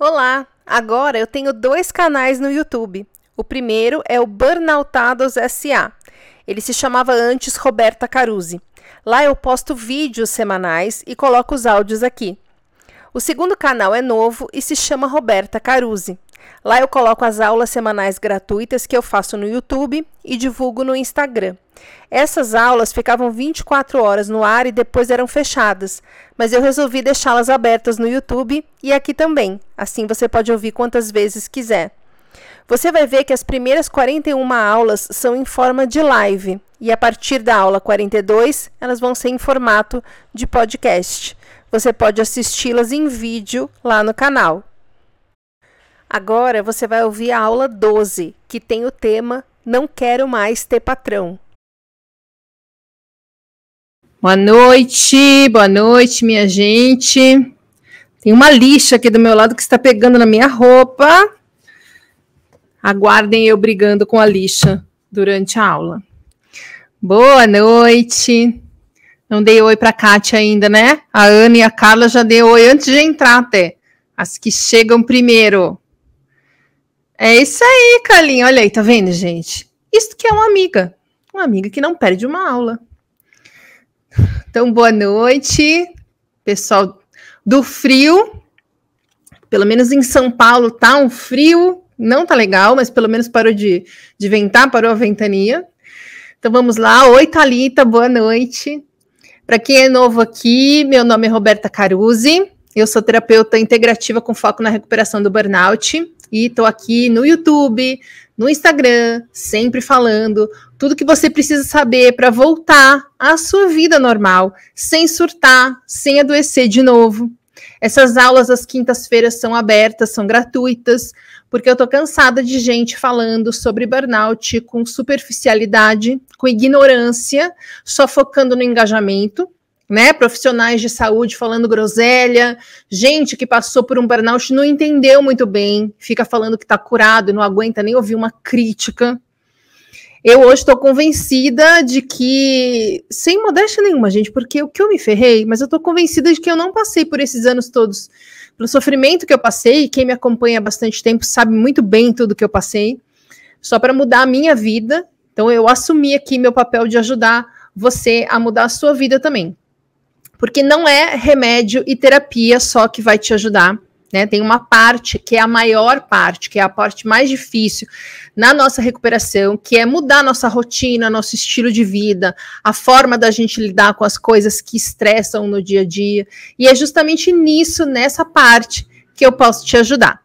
Olá! Agora eu tenho dois canais no YouTube. O primeiro é o Burnoutados SA. Ele se chamava antes Roberta Caruzi. Lá eu posto vídeos semanais e coloco os áudios aqui. O segundo canal é novo e se chama Roberta Caruzi. Lá eu coloco as aulas semanais gratuitas que eu faço no YouTube e divulgo no Instagram. Essas aulas ficavam 24 horas no ar e depois eram fechadas, mas eu resolvi deixá-las abertas no YouTube e aqui também. Assim você pode ouvir quantas vezes quiser. Você vai ver que as primeiras 41 aulas são em forma de live e a partir da aula 42 elas vão ser em formato de podcast. Você pode assisti-las em vídeo lá no canal. Agora você vai ouvir a aula 12, que tem o tema Não Quero Mais Ter Patrão. Boa noite, boa noite, minha gente. Tem uma lixa aqui do meu lado que está pegando na minha roupa. Aguardem eu brigando com a lixa durante a aula. Boa noite. Não dei oi para a Kátia ainda, né? A Ana e a Carla já deu oi antes de entrar até. As que chegam primeiro. É isso aí, Carlinha. Olha aí, tá vendo, gente? Isso que é uma amiga. Uma amiga que não perde uma aula. Então, boa noite, pessoal do frio. Pelo menos em São Paulo tá um frio, não tá legal, mas pelo menos parou de, de ventar, parou a ventania. Então vamos lá. Oi, Thalita, boa noite. Para quem é novo aqui, meu nome é Roberta Caruzi. Eu sou terapeuta integrativa com foco na recuperação do burnout e estou aqui no YouTube, no Instagram, sempre falando tudo que você precisa saber para voltar à sua vida normal, sem surtar, sem adoecer de novo. Essas aulas às quintas-feiras são abertas, são gratuitas, porque eu estou cansada de gente falando sobre burnout com superficialidade, com ignorância, só focando no engajamento né? Profissionais de saúde falando groselha, gente que passou por um burnout não entendeu muito bem, fica falando que está curado e não aguenta nem ouvir uma crítica. Eu hoje estou convencida de que, sem modéstia nenhuma, gente, porque o que eu me ferrei, mas eu estou convencida de que eu não passei por esses anos todos, pelo sofrimento que eu passei, quem me acompanha há bastante tempo sabe muito bem tudo que eu passei, só para mudar a minha vida. Então eu assumi aqui meu papel de ajudar você a mudar a sua vida também porque não é remédio e terapia só que vai te ajudar. Né? Tem uma parte que é a maior parte, que é a parte mais difícil na nossa recuperação, que é mudar nossa rotina, nosso estilo de vida, a forma da gente lidar com as coisas que estressam no dia a dia. E é justamente nisso, nessa parte, que eu posso te ajudar.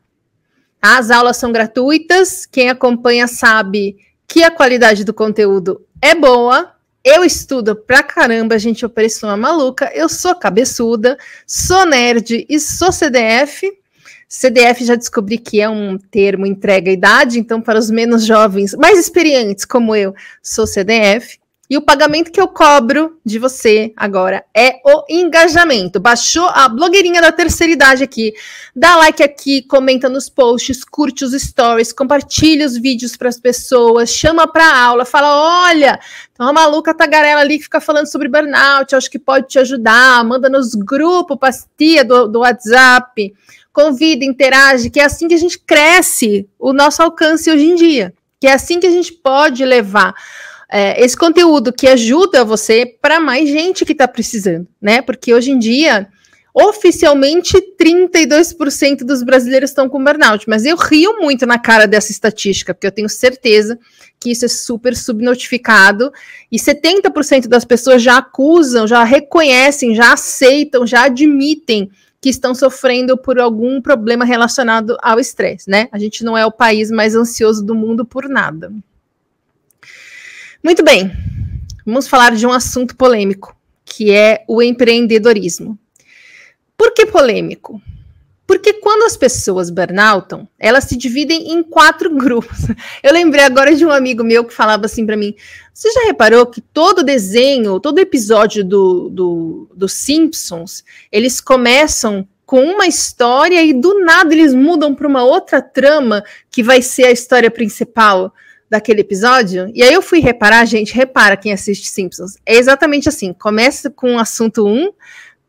As aulas são gratuitas, quem acompanha sabe que a qualidade do conteúdo é boa, eu estudo pra caramba, gente, eu pareço uma maluca. Eu sou cabeçuda, sou nerd e sou CDF. CDF já descobri que é um termo entrega idade, então para os menos jovens, mais experientes como eu, sou CDF. E o pagamento que eu cobro de você agora é o engajamento. Baixou a blogueirinha da terceira idade aqui, dá like aqui, comenta nos posts, curte os stories, compartilha os vídeos para as pessoas, chama para aula, fala: olha, tem uma maluca tagarela ali que fica falando sobre burnout, acho que pode te ajudar, manda nos grupos, pastia do, do WhatsApp, convida, interage, que é assim que a gente cresce o nosso alcance hoje em dia, que é assim que a gente pode levar é, esse conteúdo que ajuda você para mais gente que está precisando, né? Porque hoje em dia, oficialmente, 32% dos brasileiros estão com burnout, mas eu rio muito na cara dessa estatística, porque eu tenho certeza que isso é super subnotificado e 70% das pessoas já acusam, já reconhecem, já aceitam, já admitem que estão sofrendo por algum problema relacionado ao estresse, né? A gente não é o país mais ansioso do mundo por nada. Muito bem, vamos falar de um assunto polêmico, que é o empreendedorismo. Por que polêmico? Porque quando as pessoas burnoutam, elas se dividem em quatro grupos. Eu lembrei agora de um amigo meu que falava assim para mim: Você já reparou que todo desenho, todo episódio do, do, do Simpsons, eles começam com uma história e do nada eles mudam para uma outra trama que vai ser a história principal? Daquele episódio. E aí eu fui reparar, gente, repara quem assiste Simpsons. É exatamente assim: começa com o assunto 1,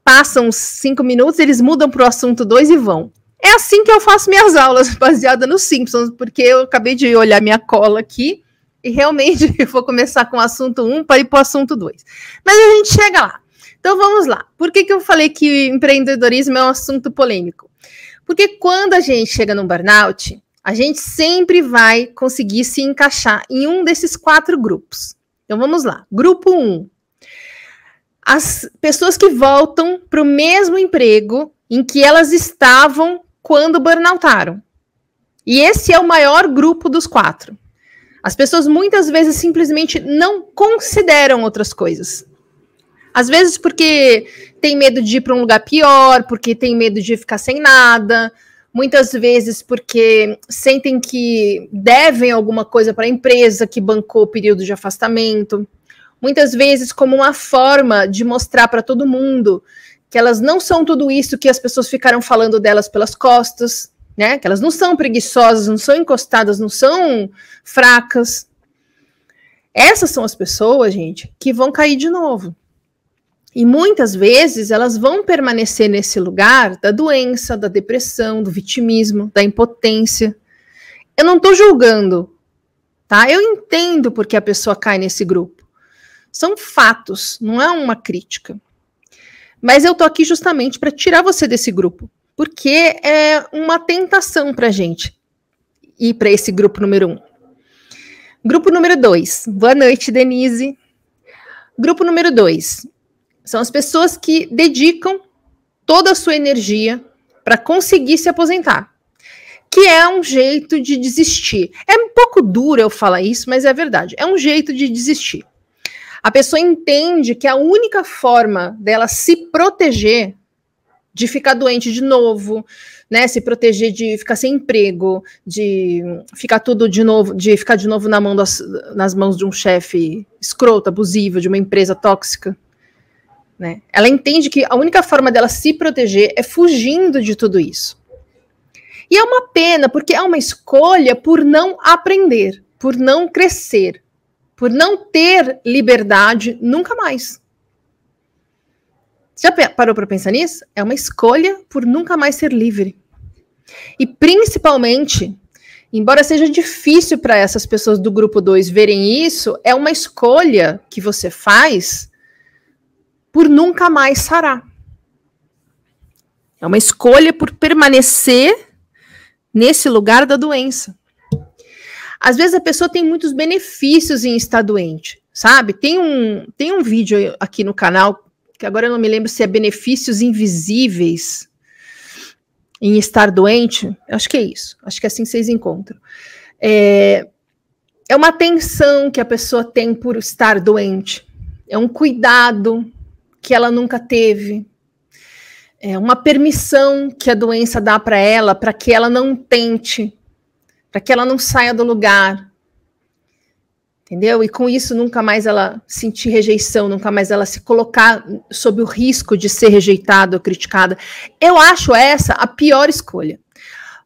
passam uns 5 minutos, eles mudam para o assunto 2 e vão. É assim que eu faço minhas aulas, baseada nos Simpsons, porque eu acabei de olhar minha cola aqui e realmente vou começar com o assunto 1 para ir para o assunto 2. Mas a gente chega lá. Então vamos lá. Por que, que eu falei que empreendedorismo é um assunto polêmico? Porque quando a gente chega no burnout, a gente sempre vai conseguir se encaixar em um desses quatro grupos. Então vamos lá. Grupo 1. Um, as pessoas que voltam para o mesmo emprego em que elas estavam quando burnoutaram. E esse é o maior grupo dos quatro. As pessoas muitas vezes simplesmente não consideram outras coisas. Às vezes porque tem medo de ir para um lugar pior, porque tem medo de ficar sem nada, muitas vezes porque sentem que devem alguma coisa para a empresa que bancou o período de afastamento, muitas vezes como uma forma de mostrar para todo mundo que elas não são tudo isso que as pessoas ficaram falando delas pelas costas, né? Que elas não são preguiçosas, não são encostadas, não são fracas. Essas são as pessoas, gente, que vão cair de novo. E muitas vezes elas vão permanecer nesse lugar da doença, da depressão, do vitimismo, da impotência. Eu não estou julgando, tá? Eu entendo porque a pessoa cai nesse grupo. São fatos, não é uma crítica. Mas eu tô aqui justamente para tirar você desse grupo, porque é uma tentação para gente ir para esse grupo número um. Grupo número dois. Boa noite, Denise. Grupo número dois são as pessoas que dedicam toda a sua energia para conseguir se aposentar, que é um jeito de desistir. É um pouco duro eu falar isso, mas é verdade. É um jeito de desistir a pessoa entende que a única forma dela se proteger de ficar doente de novo, né, se proteger de ficar sem emprego, de ficar tudo de novo, de ficar de novo na mão das, nas mãos de um chefe escroto, abusivo, de uma empresa tóxica, né? Ela entende que a única forma dela se proteger é fugindo de tudo isso. E é uma pena, porque é uma escolha por não aprender, por não crescer, por não ter liberdade nunca mais. Já parou para pensar nisso? É uma escolha por nunca mais ser livre. E principalmente, embora seja difícil para essas pessoas do grupo 2 verem isso, é uma escolha que você faz por nunca mais sarar. É uma escolha por permanecer nesse lugar da doença. Às vezes a pessoa tem muitos benefícios em estar doente, sabe? Tem um, tem um vídeo aqui no canal, que agora eu não me lembro se é benefícios invisíveis em estar doente. Acho que é isso. Acho que é assim vocês encontram. É, é uma atenção que a pessoa tem por estar doente. É um cuidado que ela nunca teve. É uma permissão que a doença dá para ela para que ela não tente para que ela não saia do lugar. Entendeu? E com isso nunca mais ela sentir rejeição, nunca mais ela se colocar sob o risco de ser rejeitada ou criticada. Eu acho essa a pior escolha.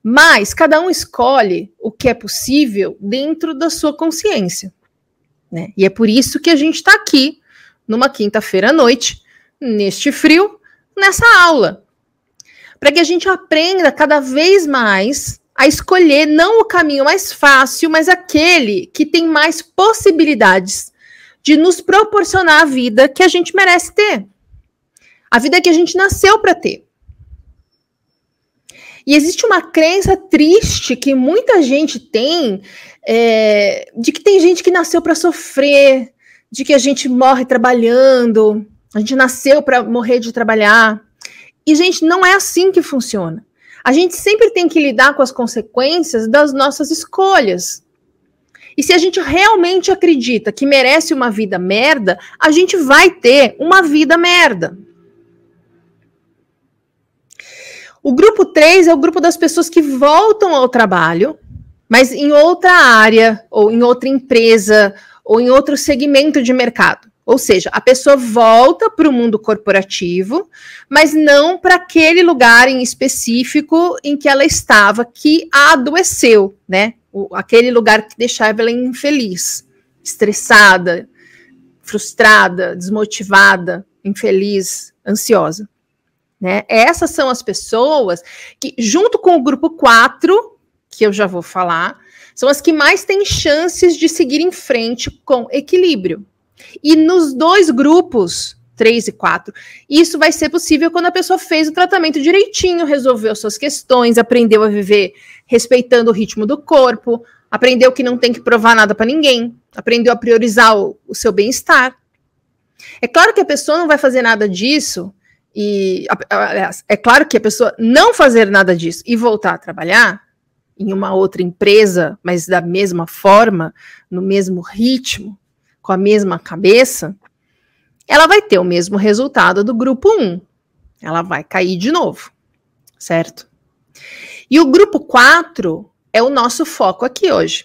Mas cada um escolhe o que é possível dentro da sua consciência. Né? E é por isso que a gente está aqui, numa quinta-feira à noite, neste frio, nessa aula. Para que a gente aprenda cada vez mais a escolher não o caminho mais fácil, mas aquele que tem mais possibilidades de nos proporcionar a vida que a gente merece ter. A vida que a gente nasceu para ter. E existe uma crença triste que muita gente tem é, de que tem gente que nasceu para sofrer, de que a gente morre trabalhando, a gente nasceu para morrer de trabalhar. E, gente, não é assim que funciona a gente sempre tem que lidar com as consequências das nossas escolhas. E se a gente realmente acredita que merece uma vida merda, a gente vai ter uma vida merda. O grupo 3 é o grupo das pessoas que voltam ao trabalho, mas em outra área, ou em outra empresa, ou em outro segmento de mercado. Ou seja, a pessoa volta para o mundo corporativo, mas não para aquele lugar em específico em que ela estava, que a adoeceu, né? O, aquele lugar que deixava ela infeliz, estressada, frustrada, desmotivada, infeliz, ansiosa. Né? Essas são as pessoas que, junto com o grupo 4, que eu já vou falar, são as que mais têm chances de seguir em frente com equilíbrio. E nos dois grupos, 3 e 4, isso vai ser possível quando a pessoa fez o tratamento direitinho, resolveu suas questões, aprendeu a viver respeitando o ritmo do corpo, aprendeu que não tem que provar nada para ninguém, aprendeu a priorizar o, o seu bem-estar. É claro que a pessoa não vai fazer nada disso e aliás, é claro que a pessoa não fazer nada disso e voltar a trabalhar em uma outra empresa, mas da mesma forma, no mesmo ritmo, com a mesma cabeça, ela vai ter o mesmo resultado do grupo 1. Ela vai cair de novo, certo? E o grupo 4 é o nosso foco aqui hoje.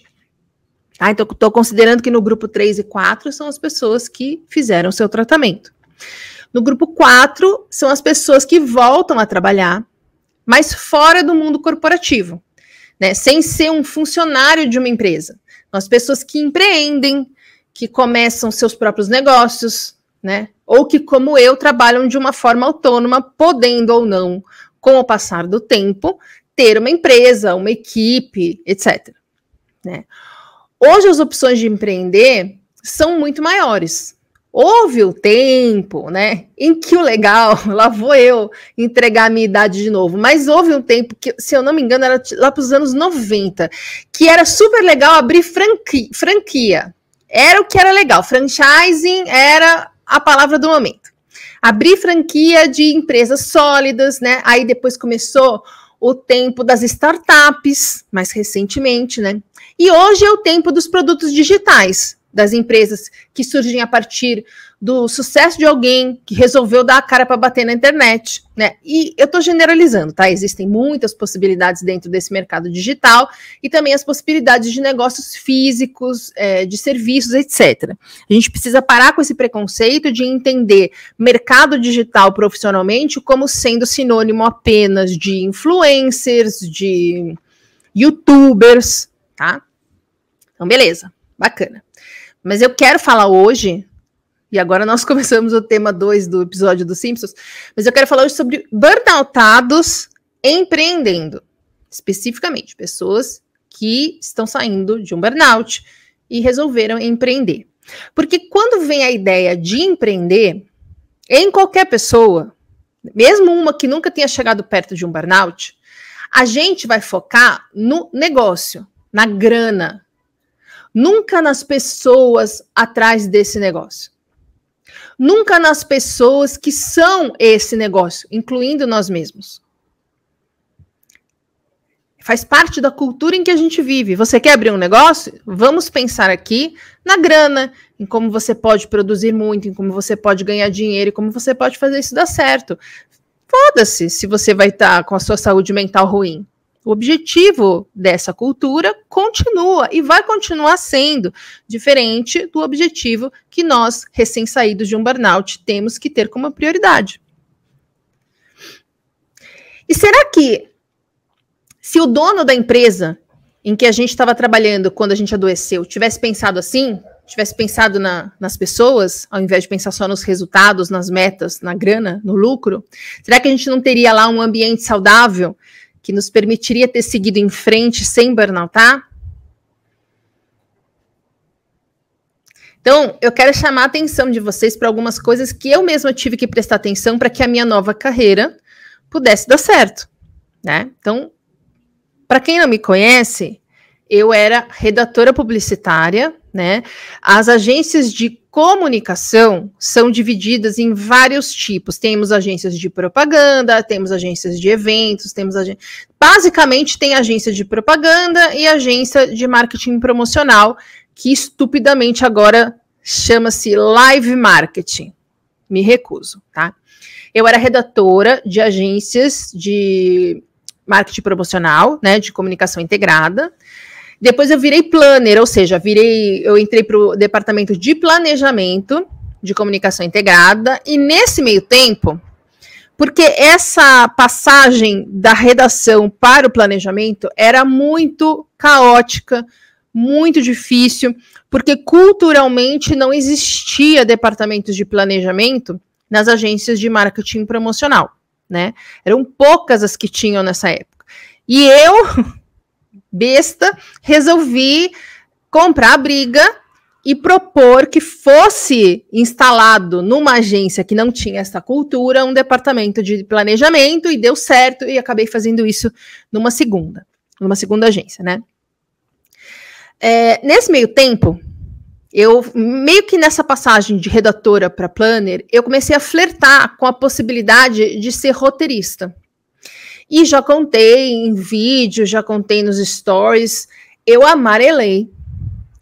Tá? Então, estou considerando que no grupo 3 e 4 são as pessoas que fizeram seu tratamento. No grupo 4, são as pessoas que voltam a trabalhar, mas fora do mundo corporativo, né? Sem ser um funcionário de uma empresa. São as pessoas que empreendem, que começam seus próprios negócios, né? Ou que, como eu, trabalham de uma forma autônoma, podendo ou não, com o passar do tempo, ter uma empresa, uma equipe, etc. Né? Hoje as opções de empreender são muito maiores. Houve o tempo, né, em que o legal, lá vou eu entregar a minha idade de novo, mas houve um tempo que, se eu não me engano, era lá para os anos 90, que era super legal abrir franquia, franquia. Era o que era legal. Franchising era a palavra do momento. Abrir franquia de empresas sólidas, né? Aí depois começou o tempo das startups, mais recentemente, né? E hoje é o tempo dos produtos digitais das empresas que surgem a partir do sucesso de alguém que resolveu dar a cara para bater na internet, né? E eu estou generalizando, tá? Existem muitas possibilidades dentro desse mercado digital e também as possibilidades de negócios físicos, é, de serviços, etc. A gente precisa parar com esse preconceito de entender mercado digital profissionalmente como sendo sinônimo apenas de influencers, de youtubers, tá? Então, beleza, bacana. Mas eu quero falar hoje, e agora nós começamos o tema 2 do episódio dos Simpsons, mas eu quero falar hoje sobre burnoutados empreendendo. Especificamente, pessoas que estão saindo de um burnout e resolveram empreender. Porque quando vem a ideia de empreender, em qualquer pessoa, mesmo uma que nunca tenha chegado perto de um burnout, a gente vai focar no negócio, na grana, Nunca nas pessoas atrás desse negócio. Nunca nas pessoas que são esse negócio, incluindo nós mesmos. Faz parte da cultura em que a gente vive. Você quer abrir um negócio? Vamos pensar aqui na grana, em como você pode produzir muito, em como você pode ganhar dinheiro como você pode fazer isso dar certo. Foda-se se você vai estar tá com a sua saúde mental ruim. O objetivo dessa cultura continua e vai continuar sendo diferente do objetivo que nós, recém-saídos de um burnout, temos que ter como prioridade. E será que, se o dono da empresa em que a gente estava trabalhando quando a gente adoeceu tivesse pensado assim, tivesse pensado na, nas pessoas, ao invés de pensar só nos resultados, nas metas, na grana, no lucro, será que a gente não teria lá um ambiente saudável? Que nos permitiria ter seguido em frente sem burnoutar? Então, eu quero chamar a atenção de vocês para algumas coisas que eu mesma tive que prestar atenção para que a minha nova carreira pudesse dar certo, né? Então, para quem não me conhece, eu era redatora publicitária, né? As agências de comunicação são divididas em vários tipos. Temos agências de propaganda, temos agências de eventos, temos ag... basicamente tem agência de propaganda e agência de marketing promocional, que estupidamente agora chama-se live marketing. Me recuso, tá? Eu era redatora de agências de marketing promocional, né, de comunicação integrada. Depois eu virei planner, ou seja, virei, eu entrei para o departamento de planejamento de comunicação integrada, e nesse meio tempo, porque essa passagem da redação para o planejamento era muito caótica, muito difícil, porque culturalmente não existia departamentos de planejamento nas agências de marketing promocional. né? Eram poucas as que tinham nessa época. E eu, besta, resolvi comprar a briga e propor que fosse instalado numa agência que não tinha essa cultura um departamento de planejamento e deu certo e acabei fazendo isso numa segunda, numa segunda agência, né? É, nesse meio tempo, eu meio que nessa passagem de redatora para planner, eu comecei a flertar com a possibilidade de ser roteirista. E já contei em vídeo, já contei nos stories, eu amarelei.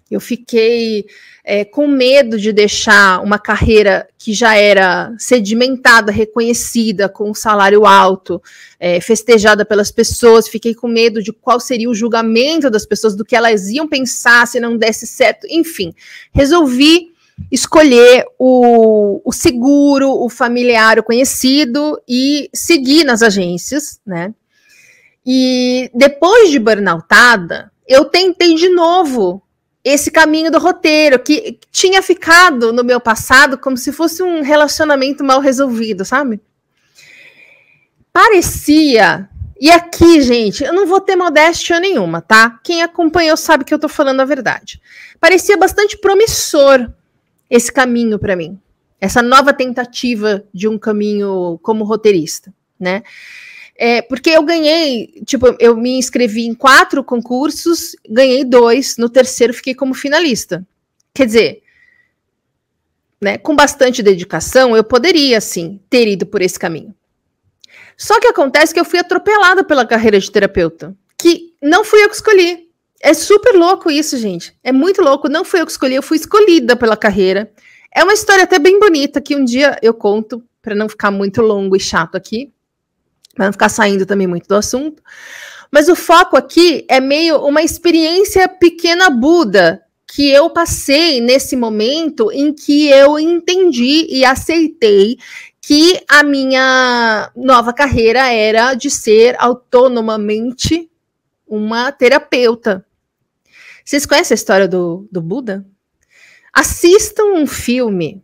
Eu fiquei é, com medo de deixar uma carreira que já era sedimentada, reconhecida, com um salário alto, é, festejada pelas pessoas. Fiquei com medo de qual seria o julgamento das pessoas, do que elas iam pensar se não desse certo. Enfim, resolvi escolher o, o seguro, o familiar, o conhecido e seguir nas agências, né? E depois de burnoutada, eu tentei de novo esse caminho do roteiro, que tinha ficado no meu passado como se fosse um relacionamento mal resolvido, sabe? Parecia. E aqui, gente, eu não vou ter modéstia nenhuma, tá? Quem acompanhou sabe que eu tô falando a verdade. Parecia bastante promissor esse caminho para mim. Essa nova tentativa de um caminho como roteirista, né? É, porque eu ganhei, tipo, eu me inscrevi em quatro concursos, ganhei dois, no terceiro fiquei como finalista. Quer dizer, né, com bastante dedicação, eu poderia, sim, ter ido por esse caminho. Só que acontece que eu fui atropelada pela carreira de terapeuta, que não fui eu que escolhi. É super louco isso, gente. É muito louco. Não fui eu que escolhi, eu fui escolhida pela carreira. É uma história até bem bonita que um dia eu conto, para não ficar muito longo e chato aqui para não ficar saindo também muito do assunto. Mas o foco aqui é meio uma experiência pequena Buda que eu passei nesse momento em que eu entendi e aceitei que a minha nova carreira era de ser autonomamente uma terapeuta. Vocês conhecem a história do, do Buda? Assistam um filme.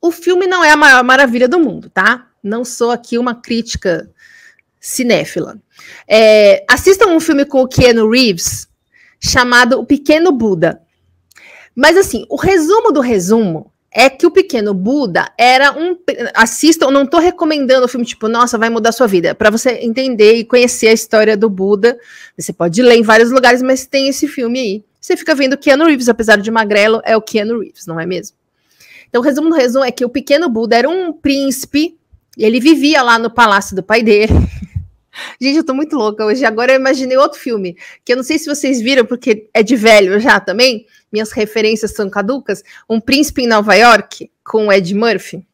O filme não é a maior maravilha do mundo, tá? Não sou aqui uma crítica cinéfila. É, assistam um filme com o Keanu Reeves chamado O Pequeno Buda. Mas assim, o resumo do resumo é que o Pequeno Buda era um. Assistam, não estou recomendando o filme tipo, nossa, vai mudar sua vida. Para você entender e conhecer a história do Buda, você pode ler em vários lugares, mas tem esse filme aí. Você fica vendo Keanu Reeves, apesar de magrelo, é o Keanu Reeves, não é mesmo? Então, o resumo do resumo é que o Pequeno Buda era um príncipe, ele vivia lá no palácio do pai dele. Gente, eu tô muito louca hoje. Agora eu imaginei outro filme, que eu não sei se vocês viram, porque é de velho já também. Minhas referências são caducas. Um Príncipe em Nova York, com Ed Murphy.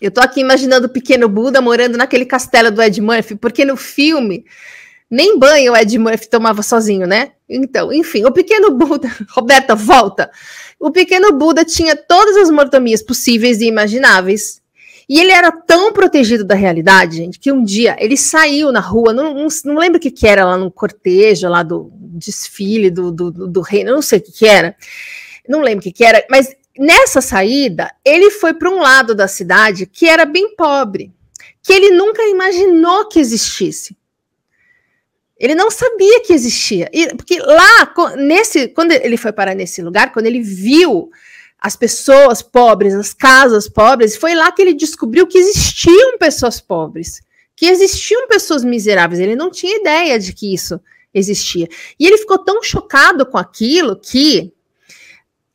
Eu tô aqui imaginando o pequeno Buda morando naquele castelo do Ed Murphy, porque no filme nem banho o Ed Murphy tomava sozinho, né? Então, enfim, o pequeno Buda, Roberta, volta. O pequeno Buda tinha todas as mortomias possíveis e imagináveis e ele era tão protegido da realidade, gente, que um dia ele saiu na rua, não, não, não lembro o que, que era lá no cortejo, lá do desfile do, do, do reino, não sei o que, que era, não lembro o que, que era, mas nessa saída, ele foi para um lado da cidade que era bem pobre, que ele nunca imaginou que existisse. Ele não sabia que existia. E, porque lá, nesse, quando ele foi parar nesse lugar, quando ele viu as pessoas pobres, as casas pobres, foi lá que ele descobriu que existiam pessoas pobres, que existiam pessoas miseráveis. Ele não tinha ideia de que isso existia. E ele ficou tão chocado com aquilo que.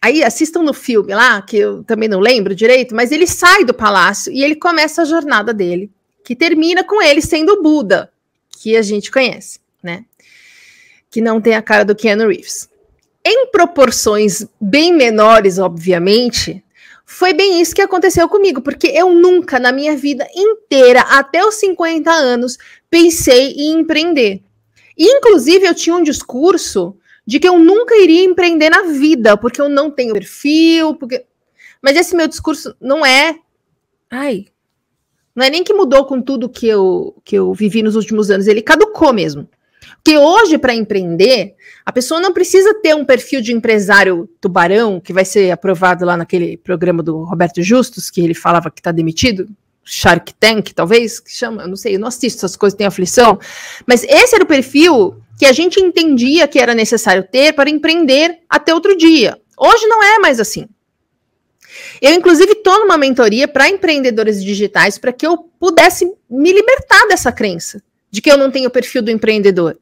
Aí assistam no filme lá, que eu também não lembro direito, mas ele sai do palácio e ele começa a jornada dele, que termina com ele sendo Buda, que a gente conhece, né? Que não tem a cara do Keanu Reeves em proporções bem menores, obviamente, foi bem isso que aconteceu comigo, porque eu nunca na minha vida inteira, até os 50 anos, pensei em empreender. E, inclusive, eu tinha um discurso de que eu nunca iria empreender na vida, porque eu não tenho perfil, porque. Mas esse meu discurso não é. Ai. Não é nem que mudou com tudo que eu, que eu vivi nos últimos anos, ele caducou mesmo. Porque hoje, para empreender, a pessoa não precisa ter um perfil de empresário tubarão, que vai ser aprovado lá naquele programa do Roberto Justus, que ele falava que está demitido. Shark Tank, talvez, que chama, não sei, eu não assisto essas coisas, tem aflição, mas esse era o perfil que a gente entendia que era necessário ter para empreender até outro dia. Hoje não é mais assim. Eu, inclusive, estou numa mentoria para empreendedores digitais para que eu pudesse me libertar dessa crença de que eu não tenho o perfil do empreendedor.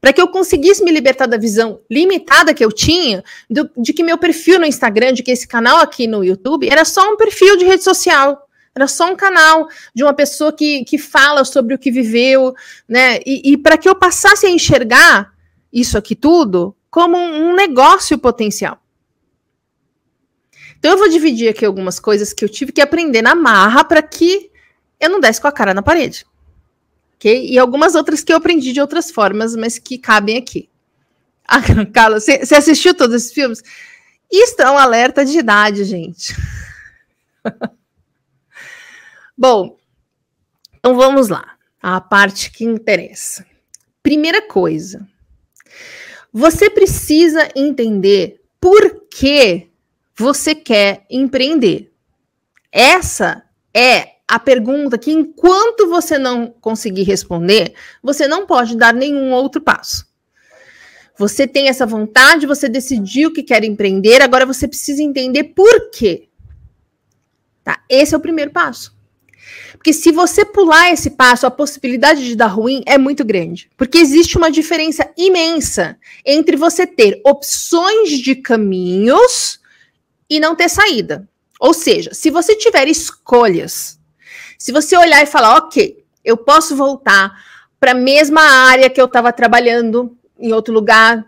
Para que eu conseguisse me libertar da visão limitada que eu tinha do, de que meu perfil no Instagram, de que esse canal aqui no YouTube era só um perfil de rede social. Era só um canal de uma pessoa que, que fala sobre o que viveu, né? E, e para que eu passasse a enxergar isso aqui tudo como um, um negócio potencial. Então eu vou dividir aqui algumas coisas que eu tive que aprender na marra para que eu não desse com a cara na parede. Ok? E algumas outras que eu aprendi de outras formas, mas que cabem aqui. Ah, Carla, você assistiu todos esses filmes? Isso é um alerta de idade, gente. Bom, então vamos lá. A parte que interessa. Primeira coisa, você precisa entender por que você quer empreender. Essa é a pergunta que, enquanto você não conseguir responder, você não pode dar nenhum outro passo. Você tem essa vontade, você decidiu que quer empreender, agora você precisa entender por quê. Tá? Esse é o primeiro passo. Porque se você pular esse passo, a possibilidade de dar ruim é muito grande. Porque existe uma diferença imensa entre você ter opções de caminhos e não ter saída. Ou seja, se você tiver escolhas, se você olhar e falar, ok, eu posso voltar para a mesma área que eu estava trabalhando em outro lugar,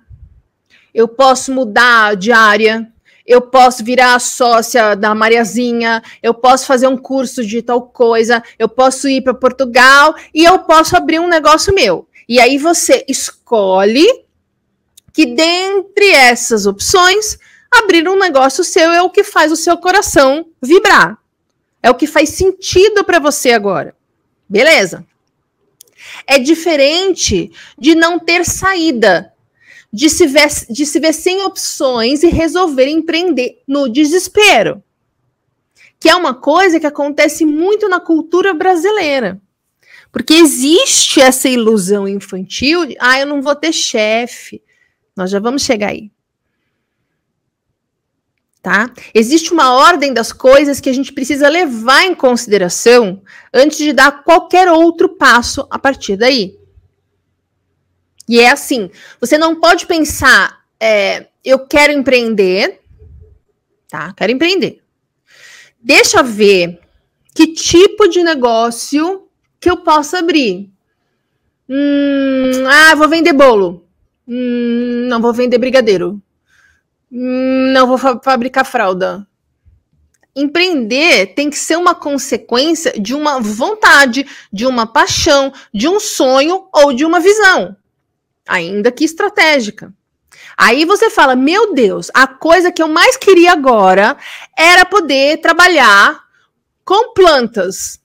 eu posso mudar de área, eu posso virar sócia da Mariazinha, eu posso fazer um curso de tal coisa, eu posso ir para Portugal e eu posso abrir um negócio meu. E aí você escolhe que dentre essas opções, abrir um negócio seu é o que faz o seu coração vibrar. É o que faz sentido para você agora. Beleza? É diferente de não ter saída de se, ver, de se ver sem opções e resolver empreender no desespero. Que é uma coisa que acontece muito na cultura brasileira. Porque existe essa ilusão infantil de, ah, eu não vou ter chefe. Nós já vamos chegar aí. Tá? Existe uma ordem das coisas que a gente precisa levar em consideração antes de dar qualquer outro passo a partir daí. E é assim: você não pode pensar, é, eu quero empreender, tá? Quero empreender. Deixa ver que tipo de negócio que eu posso abrir. Hum, ah, vou vender bolo. Hum, não vou vender brigadeiro. Hum, não vou fa fabricar fralda. Empreender tem que ser uma consequência de uma vontade, de uma paixão, de um sonho ou de uma visão ainda que estratégica. Aí você fala: meu Deus, a coisa que eu mais queria agora era poder trabalhar com plantas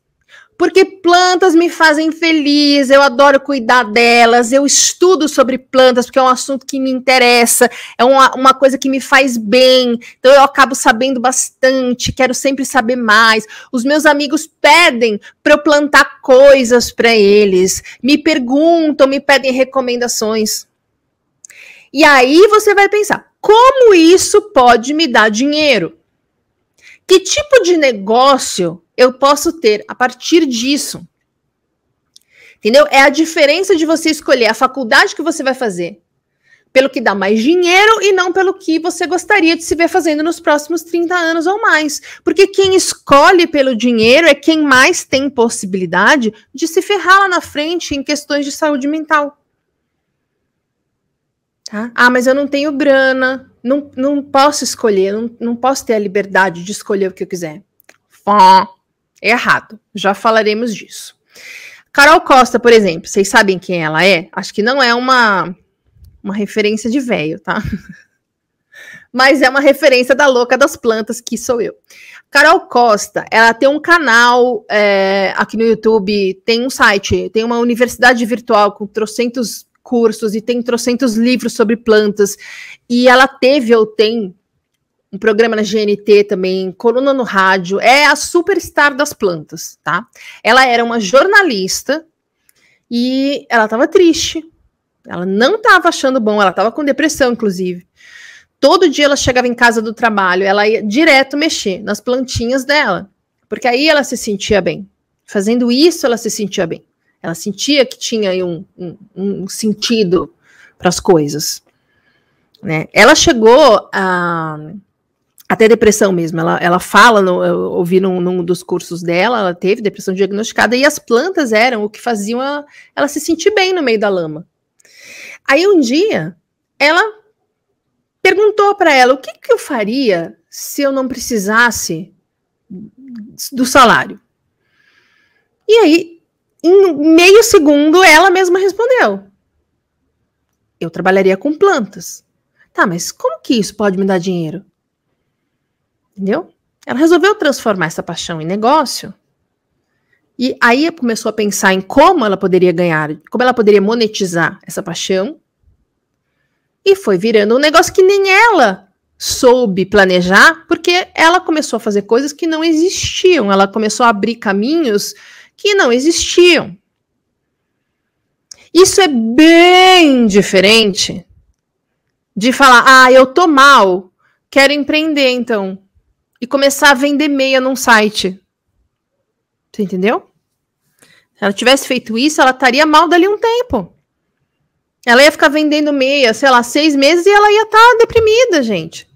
porque plantas me fazem feliz, eu adoro cuidar delas, eu estudo sobre plantas, porque é um assunto que me interessa, é uma, uma coisa que me faz bem, então eu acabo sabendo bastante, quero sempre saber mais. Os meus amigos pedem para eu plantar coisas para eles, me perguntam, me pedem recomendações. E aí você vai pensar: como isso pode me dar dinheiro? Que tipo de negócio eu posso ter a partir disso. Entendeu? É a diferença de você escolher a faculdade que você vai fazer pelo que dá mais dinheiro e não pelo que você gostaria de se ver fazendo nos próximos 30 anos ou mais. Porque quem escolhe pelo dinheiro é quem mais tem possibilidade de se ferrar lá na frente em questões de saúde mental. Tá? Ah, mas eu não tenho grana, não, não posso escolher, não, não posso ter a liberdade de escolher o que eu quiser. Errado. Já falaremos disso. Carol Costa, por exemplo, vocês sabem quem ela é? Acho que não é uma, uma referência de velho, tá? Mas é uma referência da louca das plantas, que sou eu. Carol Costa, ela tem um canal é, aqui no YouTube, tem um site, tem uma universidade virtual com trocentos cursos e tem trocentos livros sobre plantas. E ela teve ou tem um programa na GNT também, coluna no rádio, é a superstar das plantas, tá? Ela era uma jornalista e ela estava triste. Ela não estava achando bom, ela estava com depressão, inclusive. Todo dia ela chegava em casa do trabalho, ela ia direto mexer nas plantinhas dela, porque aí ela se sentia bem. Fazendo isso, ela se sentia bem. Ela sentia que tinha um, um, um sentido para as coisas. Né? Ela chegou a até depressão mesmo. Ela, ela fala, no, eu ouvi num, num, dos cursos dela, ela teve depressão diagnosticada e as plantas eram o que faziam ela, ela se sentir bem no meio da lama. Aí um dia ela perguntou para ela o que, que eu faria se eu não precisasse do salário. E aí, em meio segundo, ela mesma respondeu: Eu trabalharia com plantas. Tá, mas como que isso pode me dar dinheiro? Entendeu? Ela resolveu transformar essa paixão em negócio. E aí começou a pensar em como ela poderia ganhar, como ela poderia monetizar essa paixão. E foi virando um negócio que nem ela soube planejar, porque ela começou a fazer coisas que não existiam. Ela começou a abrir caminhos que não existiam. Isso é bem diferente de falar, ah, eu tô mal, quero empreender, então e começar a vender meia num site. Você entendeu? Se ela tivesse feito isso, ela estaria mal dali um tempo. Ela ia ficar vendendo meia, sei lá, seis meses e ela ia estar tá deprimida, gente.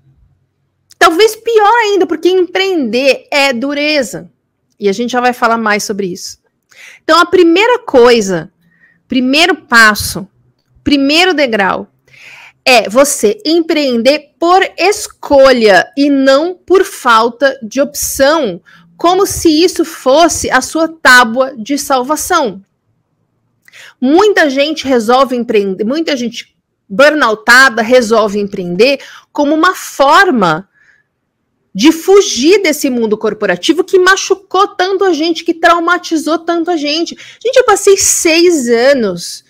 Talvez pior ainda, porque empreender é dureza. E a gente já vai falar mais sobre isso. Então, a primeira coisa, primeiro passo, primeiro degrau é você empreender por escolha e não por falta de opção, como se isso fosse a sua tábua de salvação. Muita gente resolve empreender, muita gente burnoutada resolve empreender como uma forma de fugir desse mundo corporativo que machucou tanto a gente, que traumatizou tanto a gente. Gente, eu passei seis anos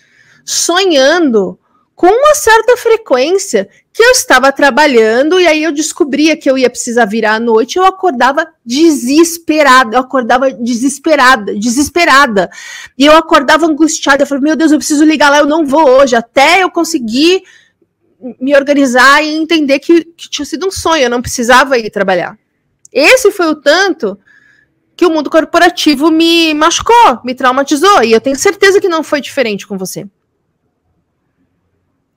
sonhando com uma certa frequência que eu estava trabalhando e aí eu descobria que eu ia precisar virar à noite, eu acordava desesperada, eu acordava desesperada, desesperada. E eu acordava angustiada, eu falei, meu Deus, eu preciso ligar lá, eu não vou hoje, até eu conseguir me organizar e entender que, que tinha sido um sonho, eu não precisava ir trabalhar. Esse foi o tanto que o mundo corporativo me machucou, me traumatizou, e eu tenho certeza que não foi diferente com você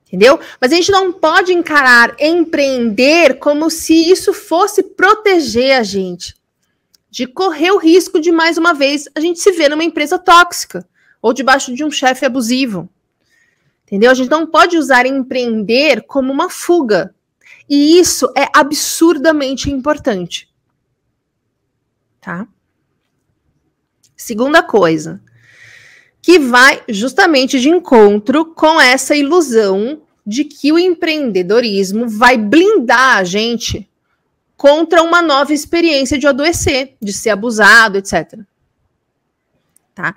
entendeu? Mas a gente não pode encarar empreender como se isso fosse proteger a gente de correr o risco de mais uma vez a gente se ver numa empresa tóxica ou debaixo de um chefe abusivo. Entendeu? A gente não pode usar empreender como uma fuga. E isso é absurdamente importante. Tá? Segunda coisa, que vai justamente de encontro com essa ilusão de que o empreendedorismo vai blindar a gente contra uma nova experiência de adoecer, de ser abusado, etc. Tá?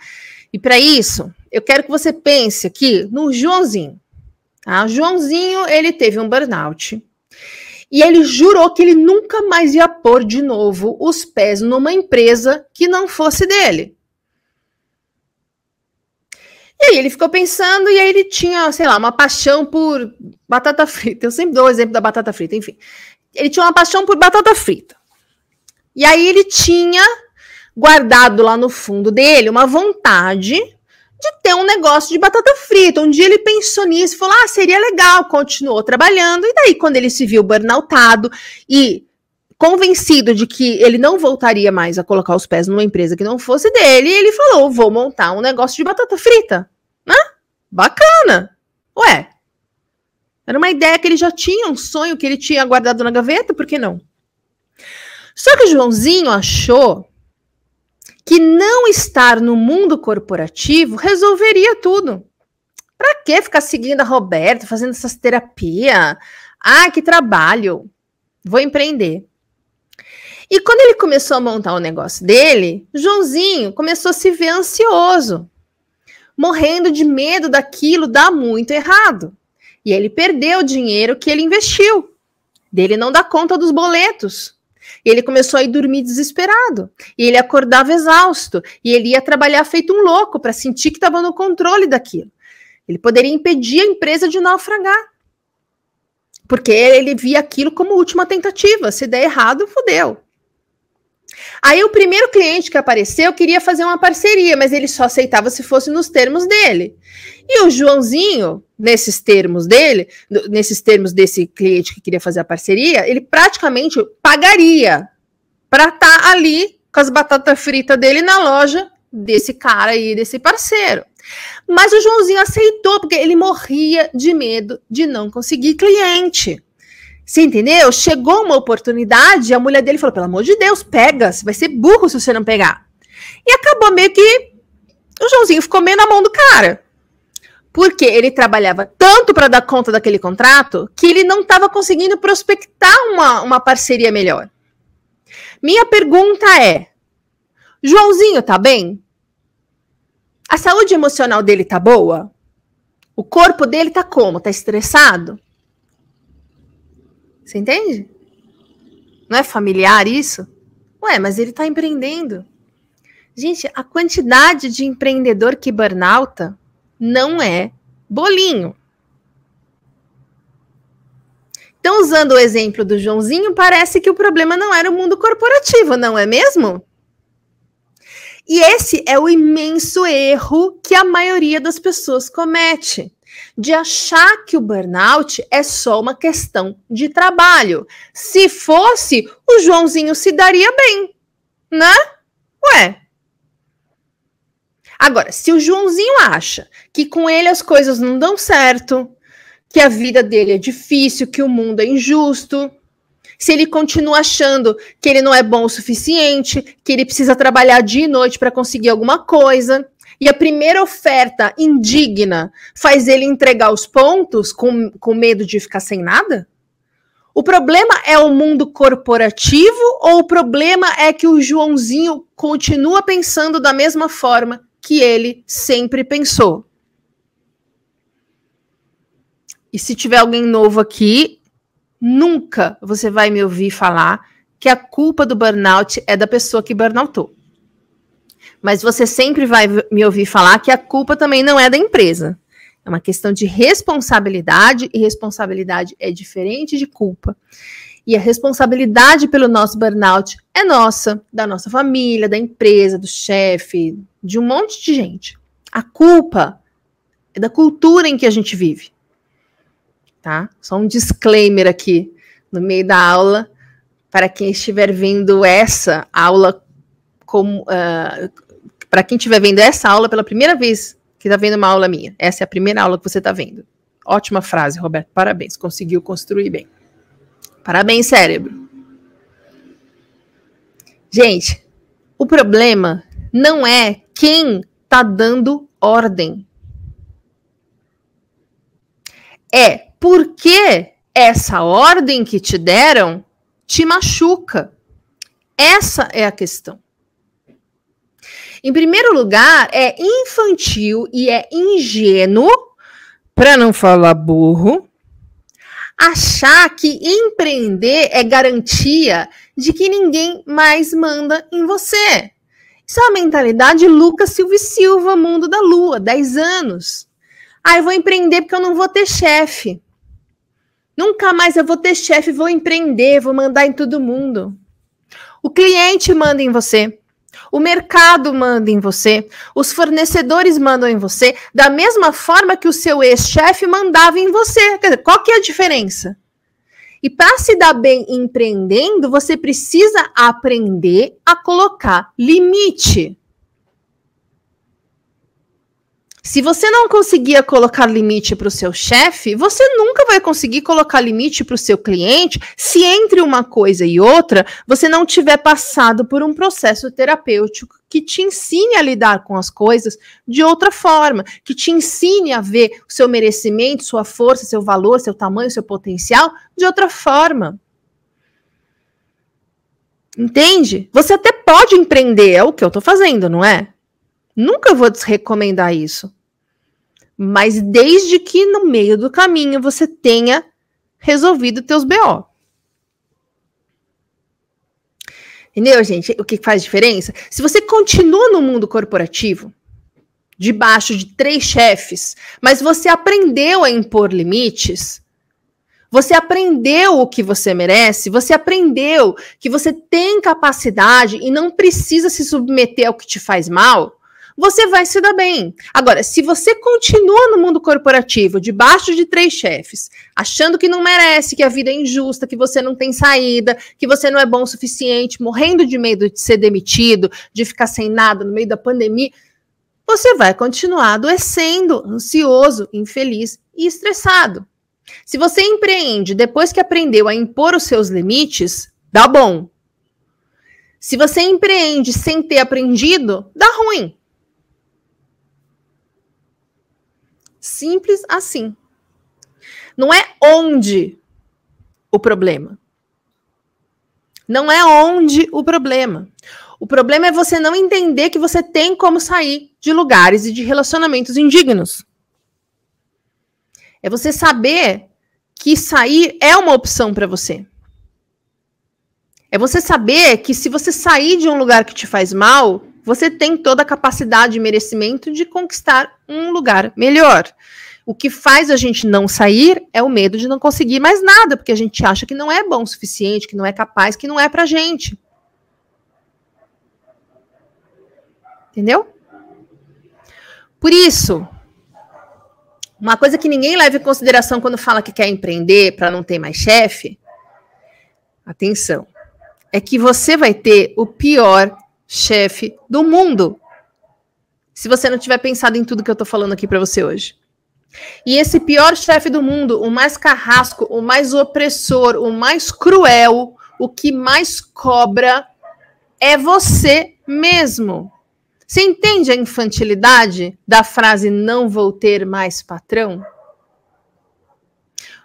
E para isso, eu quero que você pense aqui no Joãozinho. Tá? Joãozinho, ele teve um burnout. E ele jurou que ele nunca mais ia pôr de novo os pés numa empresa que não fosse dele. E aí ele ficou pensando e aí ele tinha, sei lá, uma paixão por batata frita. Eu sempre dou o exemplo da batata frita, enfim. Ele tinha uma paixão por batata frita. E aí ele tinha guardado lá no fundo dele uma vontade de ter um negócio de batata frita. Um dia ele pensou nisso falou: ah, seria legal, continuou trabalhando. E daí, quando ele se viu burnoutado e convencido de que ele não voltaria mais a colocar os pés numa empresa que não fosse dele, ele falou: vou montar um negócio de batata frita. Né? Bacana. Ué. Era uma ideia que ele já tinha, um sonho que ele tinha guardado na gaveta, por que não? Só que o Joãozinho achou que não estar no mundo corporativo resolveria tudo. Para que ficar seguindo a Roberta, fazendo essas terapias? Ah, que trabalho. Vou empreender. E quando ele começou a montar o negócio dele, Joãozinho começou a se ver ansioso morrendo de medo daquilo dar muito errado. E ele perdeu o dinheiro que ele investiu. dele não dá conta dos boletos. E ele começou a ir dormir desesperado. E ele acordava exausto. E ele ia trabalhar feito um louco para sentir que estava no controle daquilo. Ele poderia impedir a empresa de naufragar. Porque ele via aquilo como última tentativa. Se der errado, fodeu. Aí o primeiro cliente que apareceu queria fazer uma parceria, mas ele só aceitava se fosse nos termos dele. E o Joãozinho, nesses termos dele, nesses termos desse cliente que queria fazer a parceria, ele praticamente pagaria para estar tá ali com as batatas fritas dele na loja desse cara aí, desse parceiro. Mas o Joãozinho aceitou porque ele morria de medo de não conseguir cliente. Você entendeu? Chegou uma oportunidade, a mulher dele falou: pelo amor de Deus, pega, você vai ser burro se você não pegar. E acabou meio que o Joãozinho ficou meio na mão do cara. Porque ele trabalhava tanto para dar conta daquele contrato que ele não estava conseguindo prospectar uma, uma parceria melhor. Minha pergunta é: Joãozinho tá bem? A saúde emocional dele tá boa? O corpo dele tá como? Tá estressado? Você entende? Não é familiar isso? Ué, mas ele está empreendendo. Gente, a quantidade de empreendedor que burnouta não é bolinho. Então, usando o exemplo do Joãozinho, parece que o problema não era o mundo corporativo, não é mesmo? E esse é o imenso erro que a maioria das pessoas comete de achar que o burnout é só uma questão de trabalho. Se fosse, o Joãozinho se daria bem, né? Ué. Agora, se o Joãozinho acha que com ele as coisas não dão certo, que a vida dele é difícil, que o mundo é injusto, se ele continua achando que ele não é bom o suficiente, que ele precisa trabalhar dia e noite para conseguir alguma coisa, e a primeira oferta indigna faz ele entregar os pontos com, com medo de ficar sem nada? O problema é o mundo corporativo ou o problema é que o Joãozinho continua pensando da mesma forma que ele sempre pensou? E se tiver alguém novo aqui, nunca você vai me ouvir falar que a culpa do burnout é da pessoa que burnoutou mas você sempre vai me ouvir falar que a culpa também não é da empresa. É uma questão de responsabilidade, e responsabilidade é diferente de culpa. E a responsabilidade pelo nosso burnout é nossa, da nossa família, da empresa, do chefe, de um monte de gente. A culpa é da cultura em que a gente vive. Tá? Só um disclaimer aqui no meio da aula para quem estiver vendo essa aula como, uh, para quem estiver vendo essa aula pela primeira vez, que está vendo uma aula minha, essa é a primeira aula que você está vendo. Ótima frase, Roberto. Parabéns, conseguiu construir bem. Parabéns, cérebro. Gente, o problema não é quem está dando ordem. É porque essa ordem que te deram te machuca. Essa é a questão. Em primeiro lugar, é infantil e é ingênuo, para não falar burro, achar que empreender é garantia de que ninguém mais manda em você. Isso é uma mentalidade Lucas Silva e Silva, mundo da lua, 10 anos. Ah, eu vou empreender porque eu não vou ter chefe. Nunca mais eu vou ter chefe, vou empreender, vou mandar em todo mundo. O cliente manda em você. O mercado manda em você, os fornecedores mandam em você, da mesma forma que o seu ex-chefe mandava em você. Quer dizer, qual que é a diferença? E para se dar bem empreendendo, você precisa aprender a colocar limite. Se você não conseguia colocar limite para o seu chefe, você nunca vai conseguir colocar limite para o seu cliente se entre uma coisa e outra você não tiver passado por um processo terapêutico que te ensine a lidar com as coisas de outra forma, que te ensine a ver o seu merecimento, sua força, seu valor, seu tamanho, seu potencial de outra forma. Entende? Você até pode empreender, é o que eu estou fazendo, não é? Nunca vou desrecomendar isso. Mas desde que no meio do caminho você tenha resolvido teus BO. Entendeu, gente? O que faz diferença? Se você continua no mundo corporativo, debaixo de três chefes, mas você aprendeu a impor limites, você aprendeu o que você merece, você aprendeu que você tem capacidade e não precisa se submeter ao que te faz mal, você vai se dar bem. Agora, se você continua no mundo corporativo, debaixo de três chefes, achando que não merece, que a vida é injusta, que você não tem saída, que você não é bom o suficiente, morrendo de medo de ser demitido, de ficar sem nada no meio da pandemia, você vai continuar adoecendo, ansioso, infeliz e estressado. Se você empreende depois que aprendeu a impor os seus limites, dá bom. Se você empreende sem ter aprendido, dá ruim. Simples assim. Não é onde o problema. Não é onde o problema. O problema é você não entender que você tem como sair de lugares e de relacionamentos indignos. É você saber que sair é uma opção para você. É você saber que se você sair de um lugar que te faz mal, você tem toda a capacidade e merecimento de conquistar um lugar melhor. O que faz a gente não sair é o medo de não conseguir mais nada, porque a gente acha que não é bom o suficiente, que não é capaz, que não é pra gente. Entendeu? Por isso, uma coisa que ninguém leva em consideração quando fala que quer empreender para não ter mais chefe, atenção, é que você vai ter o pior chefe do mundo. Se você não tiver pensado em tudo que eu tô falando aqui para você hoje. E esse pior chefe do mundo, o mais carrasco, o mais opressor, o mais cruel, o que mais cobra é você mesmo. Você entende a infantilidade da frase não vou ter mais patrão?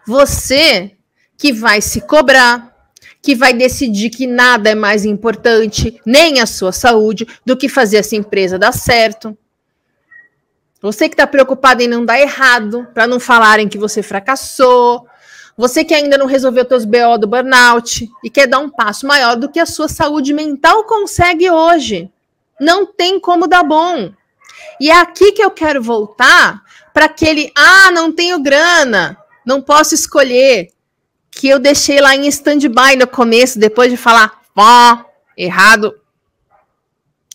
Você que vai se cobrar, que vai decidir que nada é mais importante, nem a sua saúde, do que fazer essa empresa dar certo. Você que está preocupado em não dar errado, para não falarem que você fracassou. Você que ainda não resolveu seus BO do burnout e quer dar um passo maior do que a sua saúde mental consegue hoje. Não tem como dar bom. E é aqui que eu quero voltar para aquele, ah, não tenho grana, não posso escolher que eu deixei lá em stand-by no começo, depois de falar, ó, errado.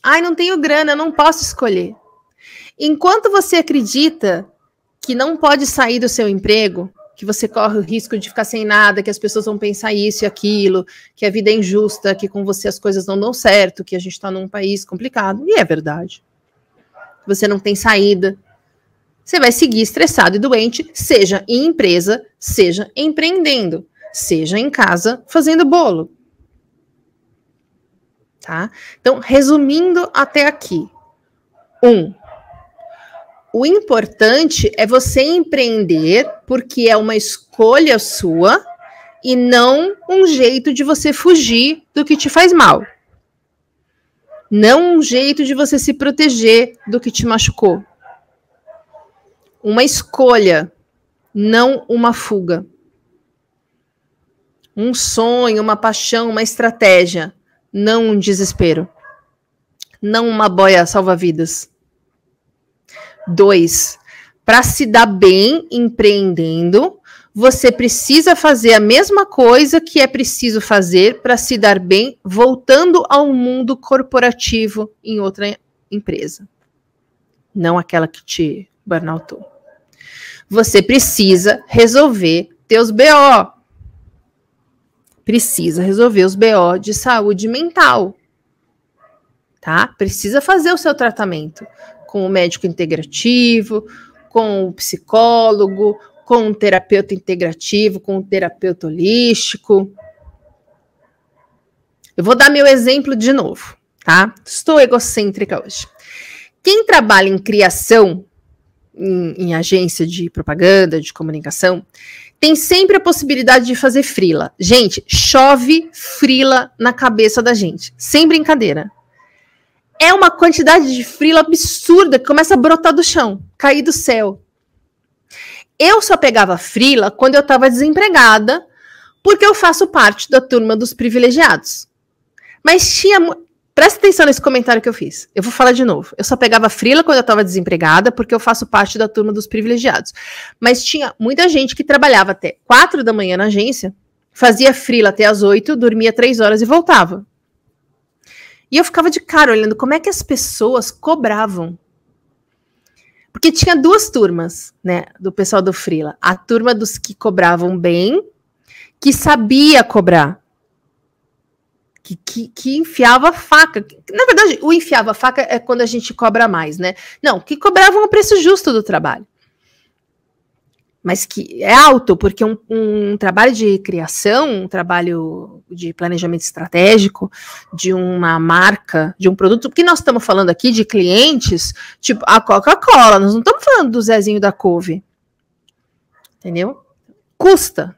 Ai, não tenho grana, não posso escolher. Enquanto você acredita que não pode sair do seu emprego, que você corre o risco de ficar sem nada, que as pessoas vão pensar isso e aquilo, que a vida é injusta, que com você as coisas não dão certo, que a gente está num país complicado. E é verdade. Você não tem saída, você vai seguir estressado e doente, seja em empresa, seja empreendendo, seja em casa fazendo bolo. Tá? Então, resumindo até aqui. Um, o importante é você empreender porque é uma escolha sua e não um jeito de você fugir do que te faz mal. Não um jeito de você se proteger do que te machucou uma escolha, não uma fuga. Um sonho, uma paixão, uma estratégia, não um desespero. Não uma boia salva-vidas. Dois, para se dar bem empreendendo, você precisa fazer a mesma coisa que é preciso fazer para se dar bem voltando ao mundo corporativo em outra empresa. Não aquela que te burnoutou você precisa resolver teus BO. Precisa resolver os BO de saúde mental. Tá? Precisa fazer o seu tratamento com o médico integrativo, com o psicólogo, com o terapeuta integrativo, com o terapeuta holístico. Eu vou dar meu exemplo de novo, tá? Estou egocêntrica hoje. Quem trabalha em criação em, em agência de propaganda, de comunicação, tem sempre a possibilidade de fazer frila. Gente, chove frila na cabeça da gente, sem brincadeira. É uma quantidade de frila absurda que começa a brotar do chão, cair do céu. Eu só pegava frila quando eu estava desempregada, porque eu faço parte da turma dos privilegiados. Mas tinha. Presta atenção nesse comentário que eu fiz. Eu vou falar de novo. Eu só pegava frila quando eu estava desempregada, porque eu faço parte da turma dos privilegiados. Mas tinha muita gente que trabalhava até quatro da manhã na agência, fazia frila até as oito, dormia três horas e voltava. E eu ficava de cara olhando como é que as pessoas cobravam. Porque tinha duas turmas, né, do pessoal do Frila. A turma dos que cobravam bem, que sabia cobrar que, que, que, enfiava faca. Na verdade, o enfiava faca é quando a gente cobra mais, né? Não, que cobravam o preço justo do trabalho. Mas que é alto, porque um, um trabalho de criação, um trabalho de planejamento estratégico, de uma marca, de um produto, que nós estamos falando aqui de clientes, tipo a Coca-Cola, nós não estamos falando do Zezinho da Couve. Entendeu? Custa.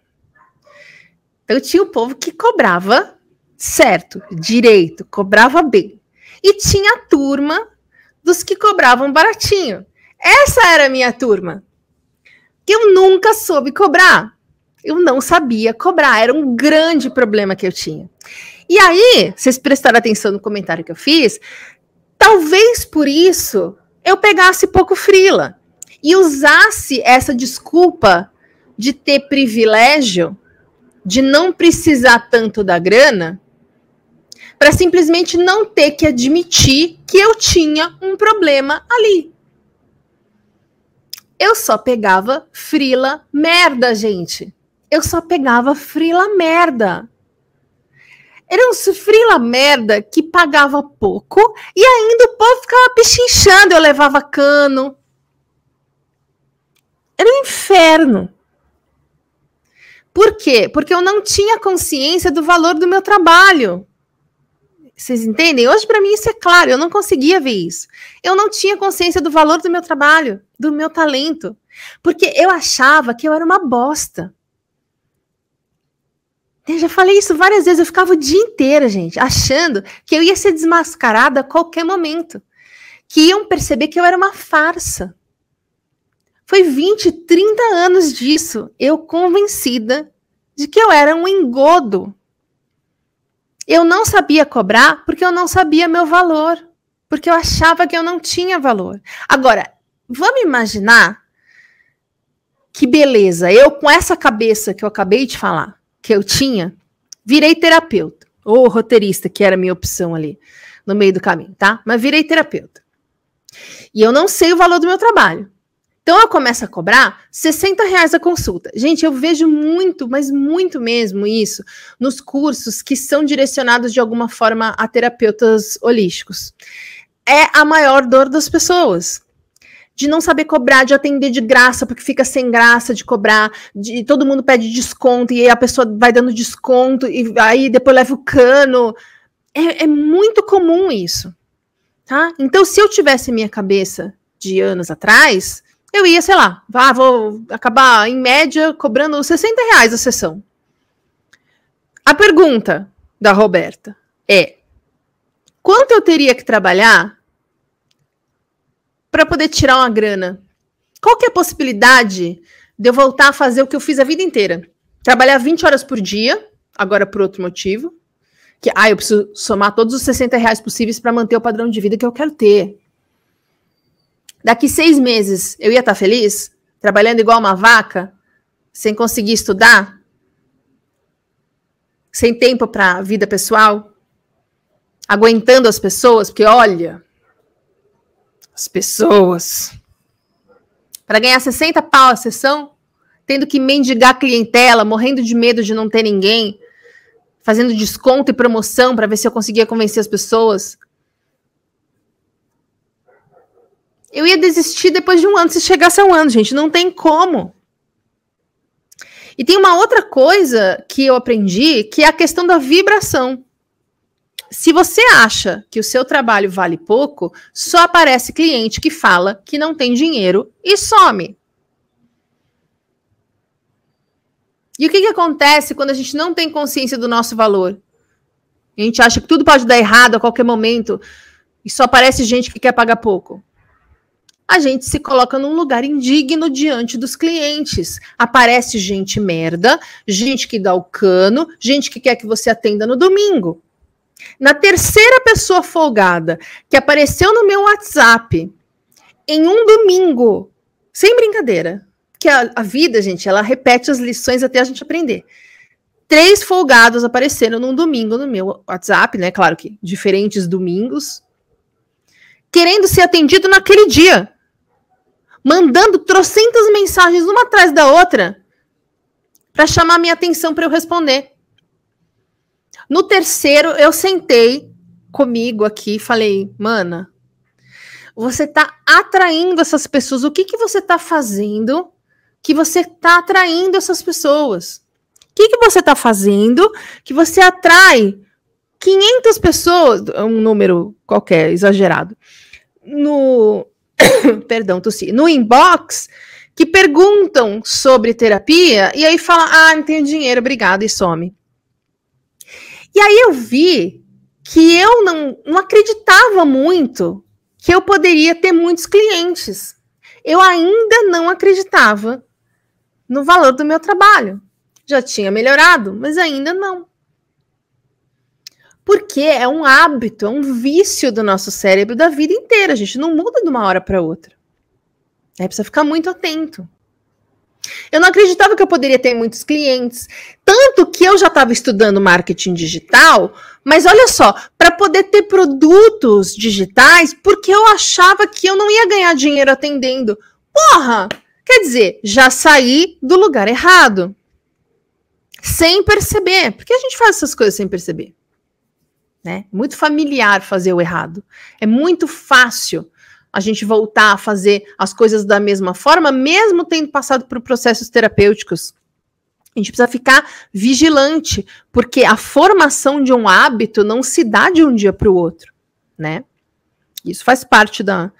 Então tinha o povo que cobrava certo, direito, cobrava bem. E tinha a turma dos que cobravam baratinho. Essa era a minha turma. Que eu nunca soube cobrar. Eu não sabia cobrar, era um grande problema que eu tinha. E aí, vocês prestaram atenção no comentário que eu fiz, talvez por isso eu pegasse pouco frila e usasse essa desculpa de ter privilégio, de não precisar tanto da grana, para simplesmente não ter que admitir que eu tinha um problema ali. Eu só pegava frila merda, gente. Eu só pegava frila merda. Era um frila merda que pagava pouco e ainda o povo ficava pechinchando. Eu levava cano. Era um inferno. Por quê? Porque eu não tinha consciência do valor do meu trabalho. Vocês entendem? Hoje, para mim, isso é claro. Eu não conseguia ver isso. Eu não tinha consciência do valor do meu trabalho, do meu talento. Porque eu achava que eu era uma bosta. Eu já falei isso várias vezes. Eu ficava o dia inteiro, gente, achando que eu ia ser desmascarada a qualquer momento. Que iam perceber que eu era uma farsa. Foi 20, 30 anos disso, eu convencida de que eu era um engodo eu não sabia cobrar porque eu não sabia meu valor, porque eu achava que eu não tinha valor. Agora, vamos imaginar que beleza, eu com essa cabeça que eu acabei de falar, que eu tinha, virei terapeuta, ou roteirista, que era a minha opção ali no meio do caminho, tá? Mas virei terapeuta. E eu não sei o valor do meu trabalho. Então eu começo a cobrar 60 reais a consulta. Gente, eu vejo muito, mas muito mesmo isso nos cursos que são direcionados de alguma forma a terapeutas holísticos. É a maior dor das pessoas. De não saber cobrar, de atender de graça, porque fica sem graça de cobrar, de todo mundo pede desconto e a pessoa vai dando desconto e aí depois leva o cano. É, é muito comum isso. Tá? Então, se eu tivesse minha cabeça de anos atrás, eu ia, sei lá, ah, vou acabar, em média, cobrando 60 reais a sessão. A pergunta da Roberta é: quanto eu teria que trabalhar para poder tirar uma grana? Qual que é a possibilidade de eu voltar a fazer o que eu fiz a vida inteira? Trabalhar 20 horas por dia, agora por outro motivo. Que, ah, eu preciso somar todos os 60 reais possíveis para manter o padrão de vida que eu quero ter. Daqui seis meses eu ia estar tá feliz? Trabalhando igual uma vaca? Sem conseguir estudar? Sem tempo para vida pessoal? Aguentando as pessoas? Porque olha, as pessoas. Para ganhar 60 pau a sessão, tendo que mendigar clientela, morrendo de medo de não ter ninguém, fazendo desconto e promoção para ver se eu conseguia convencer as pessoas. Eu ia desistir depois de um ano, se chegasse a um ano, gente. Não tem como. E tem uma outra coisa que eu aprendi, que é a questão da vibração. Se você acha que o seu trabalho vale pouco, só aparece cliente que fala que não tem dinheiro e some. E o que, que acontece quando a gente não tem consciência do nosso valor? A gente acha que tudo pode dar errado a qualquer momento e só aparece gente que quer pagar pouco a gente se coloca num lugar indigno diante dos clientes. Aparece gente merda, gente que dá o cano, gente que quer que você atenda no domingo. Na terceira pessoa folgada que apareceu no meu WhatsApp em um domingo, sem brincadeira, que a, a vida, gente, ela repete as lições até a gente aprender. Três folgados apareceram num domingo no meu WhatsApp, né? Claro que diferentes domingos, querendo ser atendido naquele dia, mandando trocentas mensagens uma atrás da outra para chamar minha atenção para eu responder. No terceiro, eu sentei comigo aqui e falei, mana, você está atraindo essas pessoas. O que, que você está fazendo que você está atraindo essas pessoas? O que, que você está fazendo que você atrai 500 pessoas, um número qualquer, exagerado, no. perdão, tossi. No inbox, que perguntam sobre terapia e aí fala: ah, não tenho dinheiro, obrigado, e some. E aí eu vi que eu não, não acreditava muito que eu poderia ter muitos clientes. Eu ainda não acreditava no valor do meu trabalho. Já tinha melhorado, mas ainda não. Porque é um hábito, é um vício do nosso cérebro da vida inteira. A gente não muda de uma hora para outra. É, precisa ficar muito atento. Eu não acreditava que eu poderia ter muitos clientes. Tanto que eu já estava estudando marketing digital, mas olha só, para poder ter produtos digitais, porque eu achava que eu não ia ganhar dinheiro atendendo. Porra! Quer dizer, já saí do lugar errado. Sem perceber. Porque a gente faz essas coisas sem perceber. Né? Muito familiar fazer o errado. É muito fácil a gente voltar a fazer as coisas da mesma forma, mesmo tendo passado por processos terapêuticos. A gente precisa ficar vigilante, porque a formação de um hábito não se dá de um dia para o outro, né? Isso faz parte da,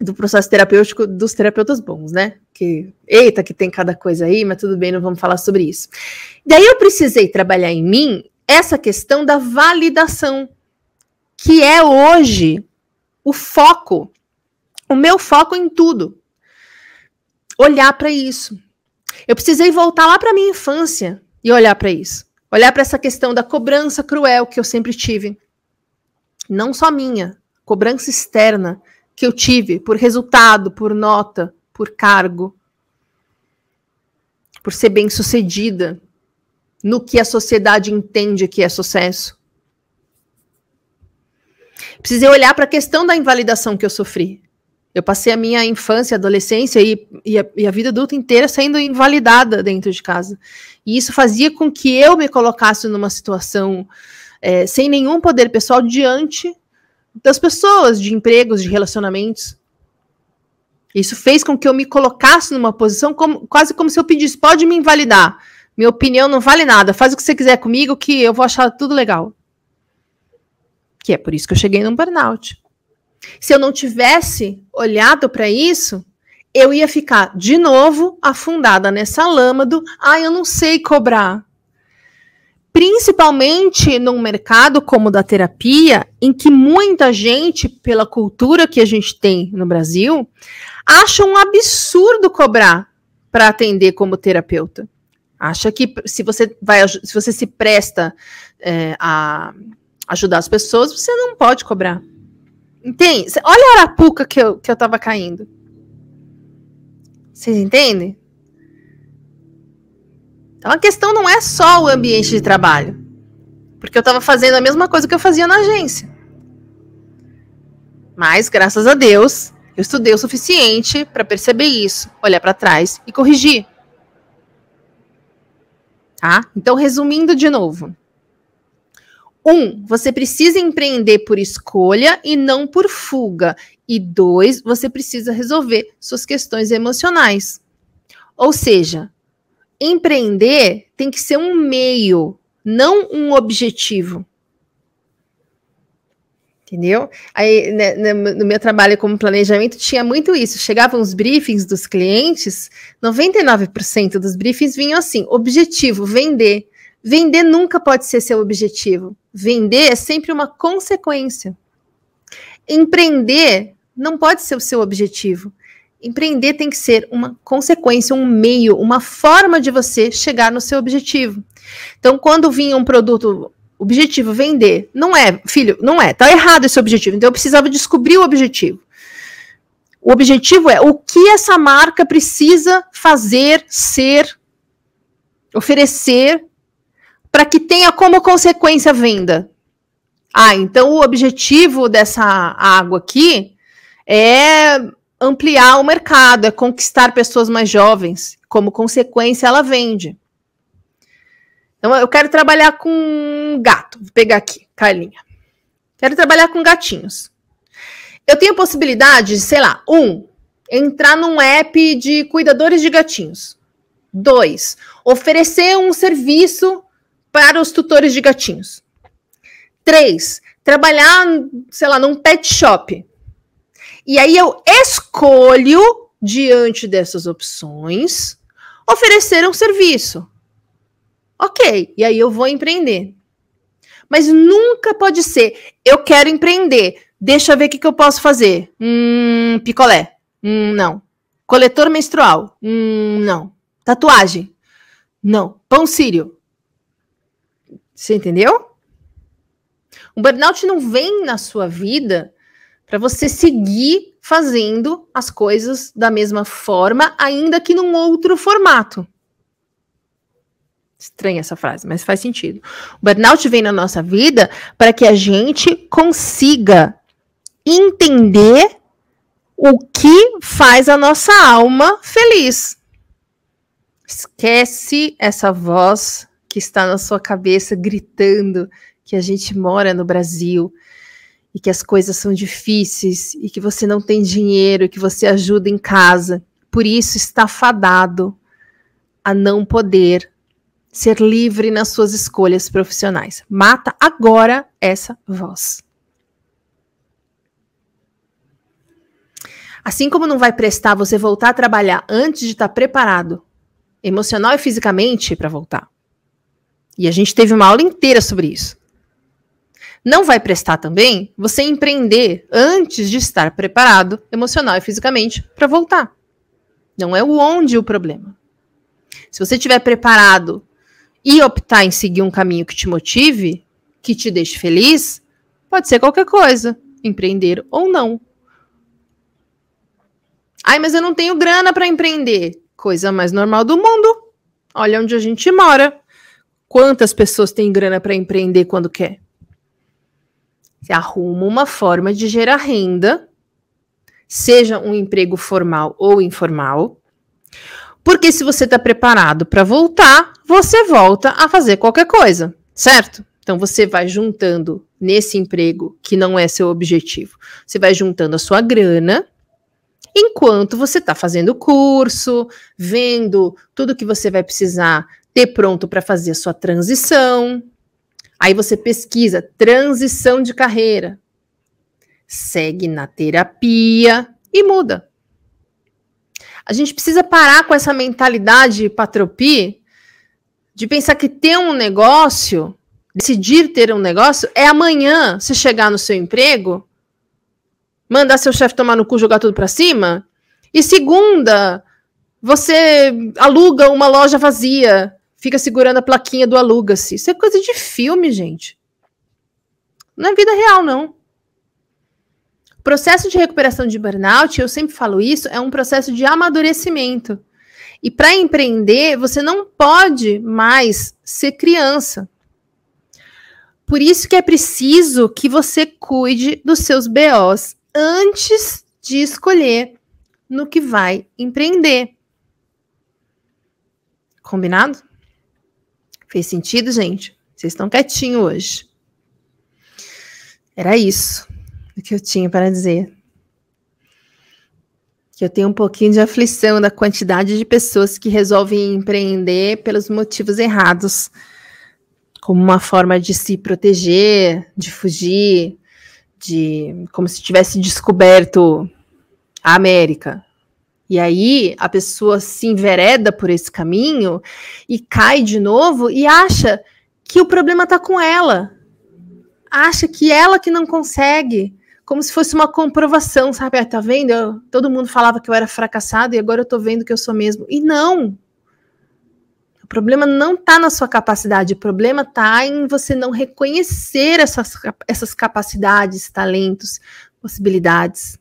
do processo terapêutico dos terapeutas bons, né? Que, eita, que tem cada coisa aí, mas tudo bem, não vamos falar sobre isso. Daí eu precisei trabalhar em mim essa questão da validação, que é hoje o foco, o meu foco em tudo. Olhar para isso. Eu precisei voltar lá para minha infância e olhar para isso. Olhar para essa questão da cobrança cruel que eu sempre tive. Não só minha, cobrança externa que eu tive por resultado, por nota, por cargo, por ser bem-sucedida no que a sociedade entende que é sucesso. Precisei olhar para a questão da invalidação que eu sofri. Eu passei a minha infância, adolescência e, e, a, e, a, vida adulta inteira sendo invalidada dentro de casa. E isso fazia com que eu me colocasse numa situação é, sem nenhum poder pessoal diante das pessoas, de empregos, de relacionamentos. Isso fez com que eu me colocasse numa posição como, quase como se eu pedisse: pode me invalidar. Minha opinião não vale nada. Faz o que você quiser comigo, que eu vou achar tudo legal que é por isso que eu cheguei num burnout. Se eu não tivesse olhado para isso, eu ia ficar de novo afundada nessa lama do, ah, eu não sei cobrar. Principalmente num mercado como o da terapia, em que muita gente, pela cultura que a gente tem no Brasil, acha um absurdo cobrar para atender como terapeuta. Acha que se você vai, se você se presta é, a ajudar as pessoas, você não pode cobrar. Entende? Olha a arapuca que eu, que eu tava caindo. Vocês entendem? Então a questão não é só o ambiente de trabalho. Porque eu estava fazendo a mesma coisa que eu fazia na agência. Mas, graças a Deus, eu estudei o suficiente para perceber isso, olhar para trás e corrigir. Tá? Então, resumindo de novo. Um, você precisa empreender por escolha e não por fuga. E dois, você precisa resolver suas questões emocionais. Ou seja, empreender tem que ser um meio, não um objetivo. Entendeu? Aí, né, né no meu trabalho como planejamento, tinha muito isso. Chegavam os briefings dos clientes, 99% dos briefings vinham assim: objetivo, vender. Vender nunca pode ser seu objetivo. Vender é sempre uma consequência. Empreender não pode ser o seu objetivo. Empreender tem que ser uma consequência, um meio, uma forma de você chegar no seu objetivo. Então, quando vinha um produto, objetivo vender. Não é, filho, não é. Tá errado esse objetivo. Então eu precisava descobrir o objetivo. O objetivo é o que essa marca precisa fazer, ser, oferecer para que tenha como consequência venda. Ah, então o objetivo dessa água aqui é ampliar o mercado, é conquistar pessoas mais jovens. Como consequência, ela vende. Então, eu quero trabalhar com gato. Vou pegar aqui, Carlinha. Quero trabalhar com gatinhos. Eu tenho a possibilidade de, sei lá, um, entrar num app de cuidadores de gatinhos. Dois, oferecer um serviço para os tutores de gatinhos. Três, trabalhar, sei lá, num pet shop. E aí eu escolho, diante dessas opções, oferecer um serviço. Ok, e aí eu vou empreender. Mas nunca pode ser, eu quero empreender, deixa eu ver o que, que eu posso fazer. Hum, picolé. Hum, não. Coletor menstrual. Hum, não. Tatuagem. Não. Pão sírio. Você entendeu? O burnout não vem na sua vida para você seguir fazendo as coisas da mesma forma, ainda que num outro formato. Estranha essa frase, mas faz sentido. O burnout vem na nossa vida para que a gente consiga entender o que faz a nossa alma feliz. Esquece essa voz que está na sua cabeça gritando que a gente mora no Brasil e que as coisas são difíceis e que você não tem dinheiro, e que você ajuda em casa. Por isso está fadado a não poder ser livre nas suas escolhas profissionais. Mata agora essa voz. Assim como não vai prestar você voltar a trabalhar antes de estar preparado emocional e fisicamente para voltar. E a gente teve uma aula inteira sobre isso. Não vai prestar também você empreender antes de estar preparado emocional e fisicamente para voltar. Não é o onde o problema. Se você estiver preparado e optar em seguir um caminho que te motive, que te deixe feliz, pode ser qualquer coisa, empreender ou não. Ai, mas eu não tenho grana para empreender. Coisa mais normal do mundo. Olha onde a gente mora. Quantas pessoas têm grana para empreender quando quer? Arruma uma forma de gerar renda, seja um emprego formal ou informal. Porque se você está preparado para voltar, você volta a fazer qualquer coisa, certo? Então você vai juntando nesse emprego que não é seu objetivo. Você vai juntando a sua grana enquanto você está fazendo curso, vendo tudo que você vai precisar ter pronto para fazer a sua transição, Aí você pesquisa transição de carreira, segue na terapia e muda. A gente precisa parar com essa mentalidade patropi de pensar que ter um negócio, decidir ter um negócio, é amanhã você chegar no seu emprego, mandar seu chefe tomar no cu, jogar tudo para cima, e segunda, você aluga uma loja vazia fica segurando a plaquinha do aluga-se. Isso é coisa de filme, gente. Não é vida real, não. O processo de recuperação de burnout, eu sempre falo isso, é um processo de amadurecimento. E para empreender, você não pode mais ser criança. Por isso que é preciso que você cuide dos seus BOs antes de escolher no que vai empreender. Combinado? Fez sentido, gente? Vocês estão quietinhos hoje. Era isso que eu tinha para dizer. Que eu tenho um pouquinho de aflição da quantidade de pessoas que resolvem empreender pelos motivos errados, como uma forma de se proteger, de fugir, de como se tivesse descoberto a América, e aí a pessoa se envereda por esse caminho e cai de novo e acha que o problema está com ela. Acha que ela que não consegue, como se fosse uma comprovação, sabe? Ah, tá vendo? Eu, todo mundo falava que eu era fracassado e agora eu tô vendo que eu sou mesmo. E não. O problema não está na sua capacidade, o problema está em você não reconhecer essas, essas capacidades, talentos, possibilidades.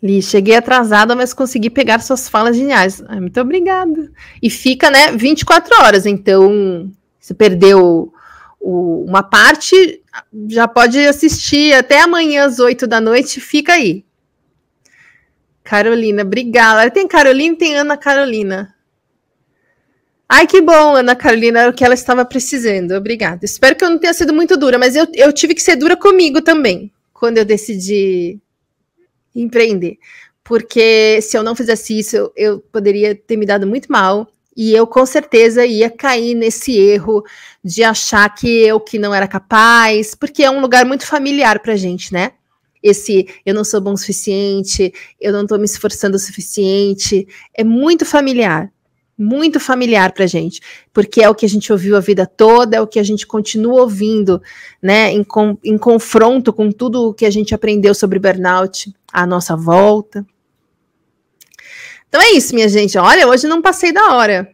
Li, cheguei atrasada, mas consegui pegar suas falas geniais. Ai, muito obrigada. E fica, né, 24 horas. Então, se perdeu o, uma parte, já pode assistir até amanhã às 8 da noite. Fica aí. Carolina, obrigada. Tem Carolina tem Ana Carolina. Ai, que bom, Ana Carolina, era o que ela estava precisando. Obrigada. Espero que eu não tenha sido muito dura, mas eu, eu tive que ser dura comigo também, quando eu decidi empreender. Porque se eu não fizesse isso, eu, eu poderia ter me dado muito mal. E eu com certeza ia cair nesse erro de achar que eu que não era capaz, porque é um lugar muito familiar pra gente, né? esse eu não sou bom o suficiente, eu não estou me esforçando o suficiente, é muito familiar, muito familiar para gente, porque é o que a gente ouviu a vida toda, é o que a gente continua ouvindo, né, em, com, em confronto com tudo o que a gente aprendeu sobre burnout à nossa volta. Então é isso, minha gente. Olha, hoje não passei da hora.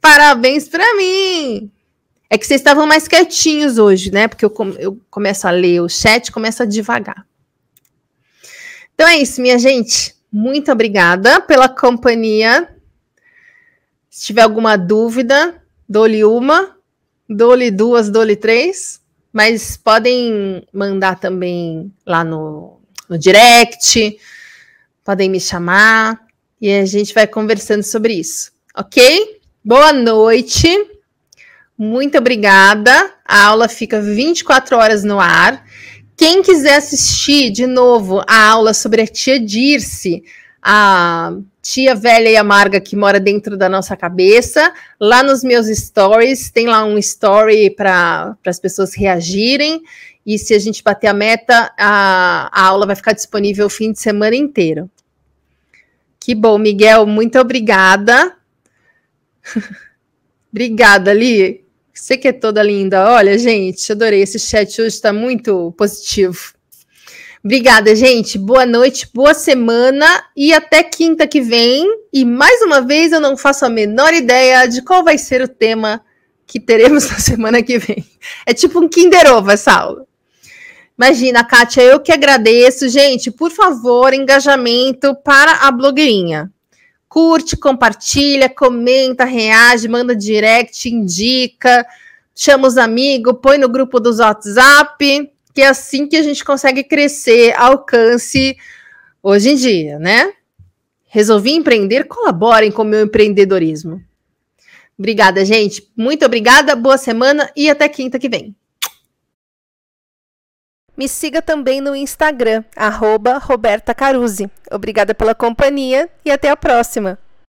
Parabéns para mim! É que vocês estavam mais quietinhos hoje, né? Porque eu, eu começo a ler o chat, começa a devagar. Então é isso, minha gente. Muito obrigada pela companhia. Se tiver alguma dúvida, dou-lhe uma, dou-lhe duas, dou-lhe três. Mas podem mandar também lá no, no direct, podem me chamar e a gente vai conversando sobre isso, ok? Boa noite, muito obrigada. A aula fica 24 horas no ar. Quem quiser assistir de novo a aula sobre a tia Dirce, a tia velha e amarga que mora dentro da nossa cabeça, lá nos meus stories, tem lá um story para as pessoas reagirem. E se a gente bater a meta, a, a aula vai ficar disponível o fim de semana inteiro. Que bom, Miguel, muito obrigada. obrigada, Li. Você que é toda linda. Olha, gente, adorei. Esse chat hoje está muito positivo. Obrigada, gente. Boa noite, boa semana e até quinta que vem. E mais uma vez, eu não faço a menor ideia de qual vai ser o tema que teremos na semana que vem. É tipo um Kinder Ovo essa aula. Imagina, Kátia, eu que agradeço. Gente, por favor, engajamento para a blogueirinha curte, compartilha, comenta, reage, manda direct, indica, chama os amigos, põe no grupo dos WhatsApp, que é assim que a gente consegue crescer, alcance hoje em dia, né? Resolvi empreender, colaborem com o meu empreendedorismo. Obrigada, gente. Muito obrigada, boa semana e até quinta que vem. Me siga também no Instagram, arroba Roberta Caruzzi. Obrigada pela companhia e até a próxima!